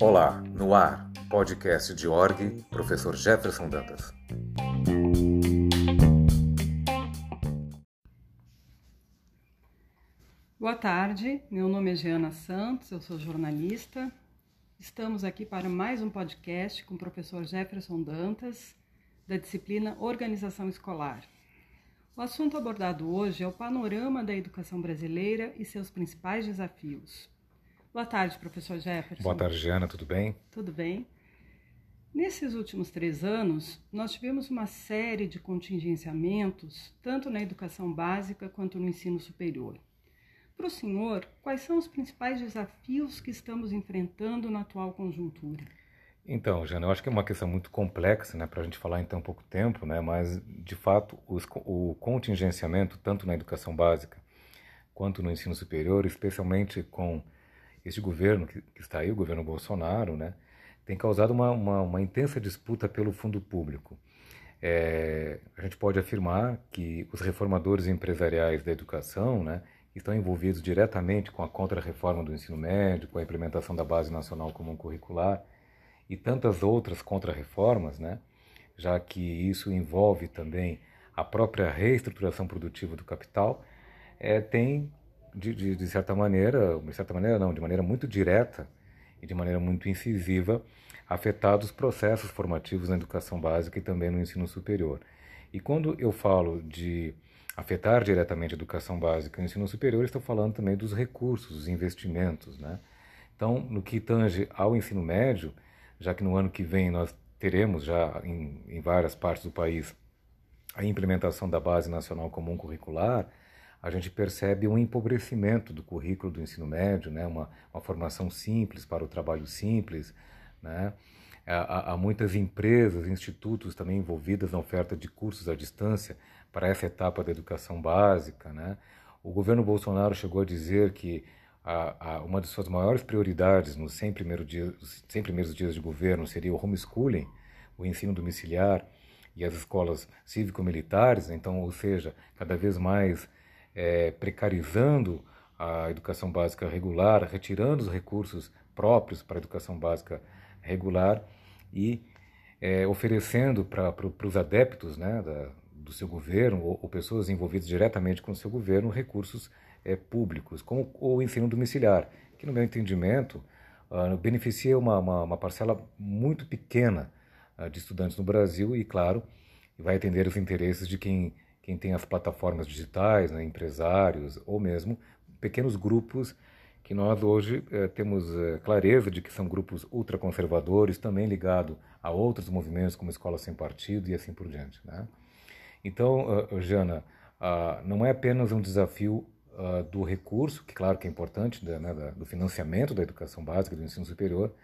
Olá, no ar, podcast de org, professor Jefferson Dantas. Boa tarde, meu nome é Giana Santos, eu sou jornalista. Estamos aqui para mais um podcast com o professor Jefferson Dantas, da disciplina Organização Escolar. O assunto abordado hoje é o panorama da educação brasileira e seus principais desafios. Boa tarde, professor Jefferson. Boa tarde, Giana, tudo bem? Tudo bem. Nesses últimos três anos, nós tivemos uma série de contingenciamentos, tanto na educação básica quanto no ensino superior. Para o senhor, quais são os principais desafios que estamos enfrentando na atual conjuntura? Então, Jana, eu acho que é uma questão muito complexa, né, para a gente falar em tão pouco tempo, né, mas, de fato, os, o contingenciamento, tanto na educação básica quanto no ensino superior, especialmente com este governo que, que está aí, o governo Bolsonaro, né, tem causado uma, uma, uma intensa disputa pelo fundo público. É, a gente pode afirmar que os reformadores empresariais da educação, né, estão envolvidos diretamente com a contra-reforma do ensino médio, com a implementação da Base Nacional Comum Curricular, e tantas outras contrarreformas, né? já que isso envolve também a própria reestruturação produtiva do capital, é, tem, de, de, de, certa maneira, de certa maneira não, de maneira muito direta e de maneira muito incisiva, afetado os processos formativos na educação básica e também no ensino superior. E quando eu falo de afetar diretamente a educação básica e o ensino superior, estou falando também dos recursos, dos investimentos. Né? Então, no que tange ao ensino médio, já que no ano que vem nós teremos já em, em várias partes do país a implementação da Base Nacional Comum Curricular, a gente percebe um empobrecimento do currículo do ensino médio, né? uma, uma formação simples para o trabalho simples. Né? Há, há, muitas empresas, institutos também envolvidas na oferta de cursos à distância para essa etapa da educação básica. Né? O governo Bolsonaro chegou a dizer que a, a, uma de suas maiores prioridades nos 100, primeiro dia, 100 primeiros dias de governo seria o homeschooling, o ensino domiciliar e as escolas cívico-militares, então, ou seja, cada vez mais é, precarizando a educação básica regular, retirando os recursos próprios para a educação básica regular e é, oferecendo para os adeptos né, da, do seu governo ou, ou pessoas envolvidas diretamente com o seu governo recursos é, públicos, como o ensino domiciliar, que, no meu entendimento, uh, beneficia uma, uma, uma, parcela muito pequena uh, de estudantes no Brasil e, claro, vai atender os interesses de quem, quem tem as plataformas digitais, né, empresários ou mesmo pequenos grupos que nós hoje eh, temos eh, clareza de que são grupos ultraconservadores, também ligados a outros movimentos como Escola Sem Partido e assim por diante. Né? Então, uh, Jana, uh, não é apenas um desafio uh, do recurso, que claro que é importante, da, né, da, do financiamento da educação básica, do ensino superior,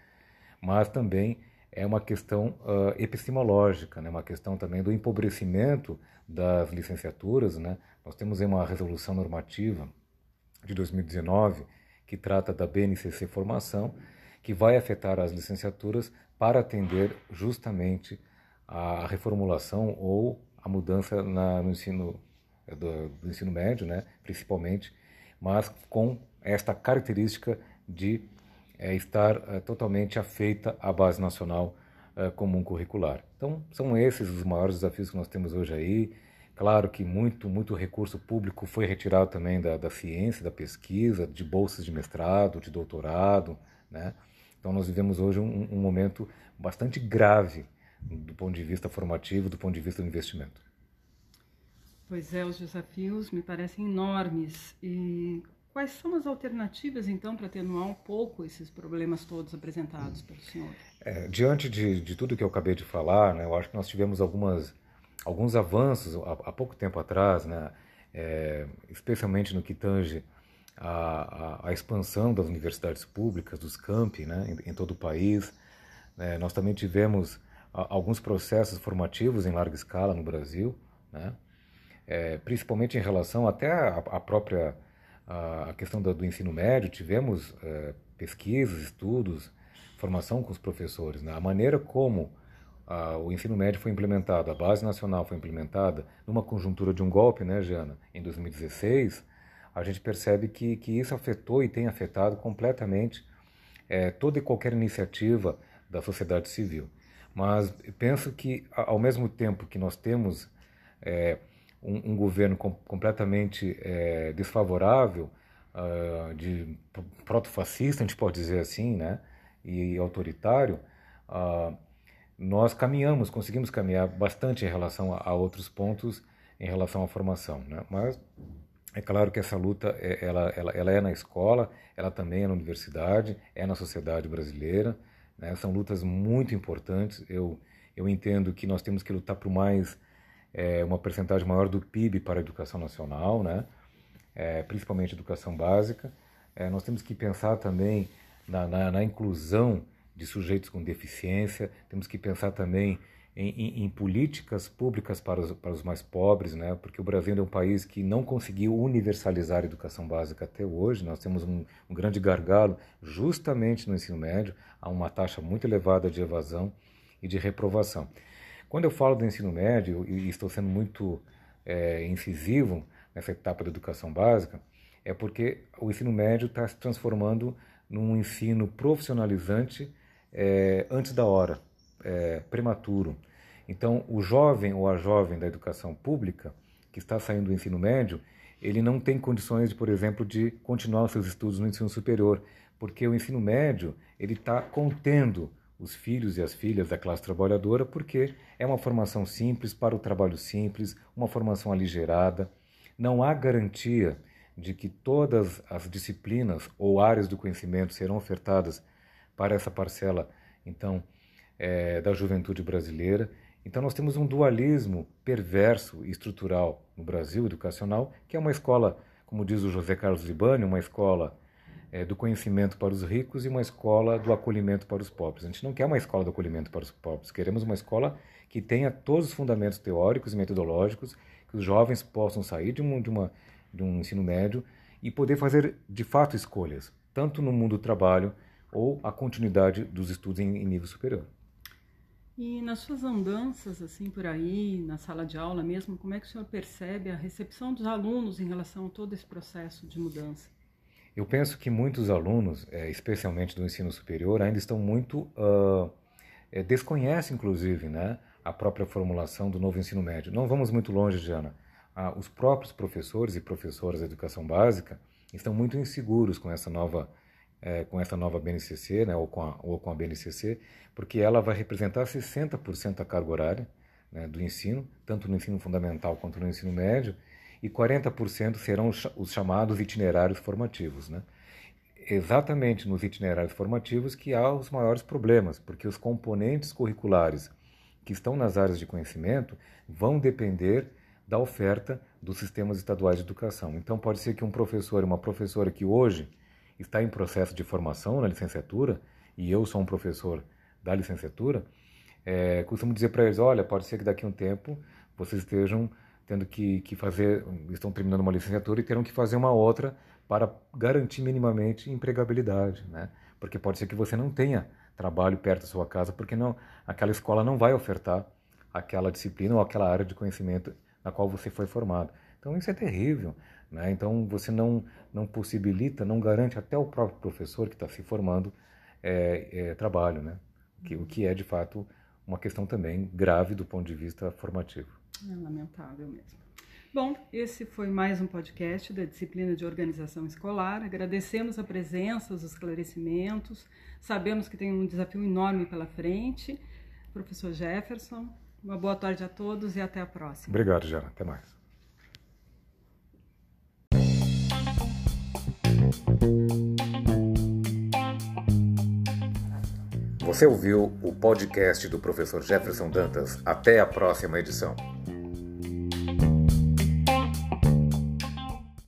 mas também é uma questão uh, epistemológica, né, uma questão também do empobrecimento das licenciaturas. Né? Nós temos uma resolução normativa de 2019 que trata da BNCC Formação, que vai afetar as licenciaturas para atender justamente a reformulação ou a mudança na, no ensino do, do ensino médio, né, principalmente, mas com esta característica de é, estar é, totalmente afeita à base nacional é, comum curricular. Então, são esses os maiores desafios que nós temos hoje aí. Claro que muito, muito recurso público foi retirado também da, da ciência, da pesquisa, de bolsas de mestrado, de doutorado, né? Então, nós vivemos hoje um, um momento bastante grave do ponto de vista formativo, do ponto de vista do investimento. Pois é, os desafios me parecem enormes. E quais são as alternativas, então, para atenuar um pouco esses problemas todos apresentados pelo senhor? É, diante de, de tudo que eu acabei de falar, né, eu acho que nós tivemos algumas, alguns avanços há, há pouco tempo atrás, né, é, especialmente no que tange a, a, a, expansão das universidades públicas, dos campi, né, em, em todo o país. É, nós também tivemos a, alguns processos formativos em larga escala no Brasil, né, é, principalmente em relação até à própria a, questão do, do, ensino médio, tivemos é, pesquisas, estudos, formação com os professores. Né? A maneira como a, o ensino médio foi implementado, a base nacional foi implementada numa conjuntura de um golpe, né, Jana, em 2016, a gente percebe que, que isso afetou e tem afetado completamente é, toda e qualquer iniciativa da sociedade civil. Mas penso que, ao mesmo tempo que nós temos é, um, um, governo com, completamente é, desfavorável, uh, de proto-fascista, a gente pode dizer assim, né, e autoritário, uh, nós caminhamos, conseguimos caminhar bastante em relação a, a outros pontos em relação à formação. Né? Mas é claro que essa luta é, ela, ela, ela é na escola, ela também é na universidade, é na sociedade brasileira. Né? São lutas muito importantes. Eu, eu entendo que nós temos que lutar por mais é, uma percentagem maior do PIB para a educação nacional, né? É, principalmente educação básica. É, nós temos que pensar também na, na, na inclusão de sujeitos com deficiência, temos que pensar também em, em, em, políticas públicas para os, para os mais pobres, né? porque o Brasil é um país que não conseguiu universalizar a educação básica até hoje. Nós temos um, um grande gargalo justamente no ensino médio, há uma taxa muito elevada de evasão e de reprovação. Quando eu falo do ensino médio, e estou sendo muito é, incisivo nessa etapa da educação básica, é porque o ensino médio está se transformando num ensino profissionalizante é, antes da hora, é, prematuro. Então, o jovem ou a jovem da educação pública que está saindo do ensino médio, ele não tem condições, de, por exemplo, de continuar seus estudos no ensino superior, porque o ensino médio ele está contendo os filhos e as filhas da classe trabalhadora, porque é uma formação simples para o trabalho simples, uma formação aligerada. Não há garantia de que todas as disciplinas ou áreas do conhecimento serão ofertadas para essa parcela, então, é, da juventude brasileira. Então, nós temos um dualismo perverso e estrutural no Brasil educacional, que é uma escola, como diz o José Carlos Libani, uma escola é, do conhecimento para os ricos e uma escola do acolhimento para os pobres. A gente não quer uma escola do acolhimento para os pobres, queremos uma escola que tenha todos os fundamentos teóricos e metodológicos, que os jovens possam sair de, um, de, uma, de um ensino médio e poder fazer de fato escolhas, tanto no mundo do trabalho ou a continuidade dos estudos em, em nível superior. E nas suas andanças, assim, por aí, na sala de aula mesmo, como é que o senhor percebe a recepção dos alunos em relação a todo esse processo de mudança? Eu penso que muitos alunos, é, especialmente do ensino superior, ainda estão muito uh, desconhecem, inclusive, né, a própria formulação do novo ensino médio. Não vamos muito longe, Diana. Ah, os próprios professores e professoras da educação básica estão muito inseguros com essa nova é, com essa nova BNCC, né, ou, com a, ou com a BNCC, porque ela vai representar 60% da carga horária né, do ensino, tanto no ensino fundamental quanto no ensino médio, e 40% serão os chamados itinerários formativos. Né? Exatamente nos itinerários formativos que há os maiores problemas, porque os componentes curriculares que estão nas áreas de conhecimento vão depender da oferta dos sistemas estaduais de educação. Então, pode ser que um professor e uma professora que hoje está em processo de formação na licenciatura, e eu sou um professor da licenciatura, é, costumo dizer para eles, olha, pode ser que daqui a um tempo vocês estejam tendo que, que fazer, estão terminando uma licenciatura e terão que fazer uma outra para garantir minimamente empregabilidade, né? Porque pode ser que você não tenha trabalho perto da sua casa, porque não, aquela escola não vai ofertar aquela disciplina ou aquela área de conhecimento na qual você foi formado. Então isso é terrível. Né? Então você não, não possibilita, não garante até o próprio professor que está se formando é, é, trabalho, né? Que, o que é de fato uma questão também grave do ponto de vista formativo. É lamentável mesmo. Bom, esse foi mais um podcast da disciplina de organização escolar. Agradecemos a presença, os esclarecimentos. Sabemos que tem um desafio enorme pela frente. Professor Jefferson, uma boa tarde a todos e até a próxima. Obrigado, Jana. Até mais. Você ouviu o podcast do professor Jefferson Dantas. Até a próxima edição.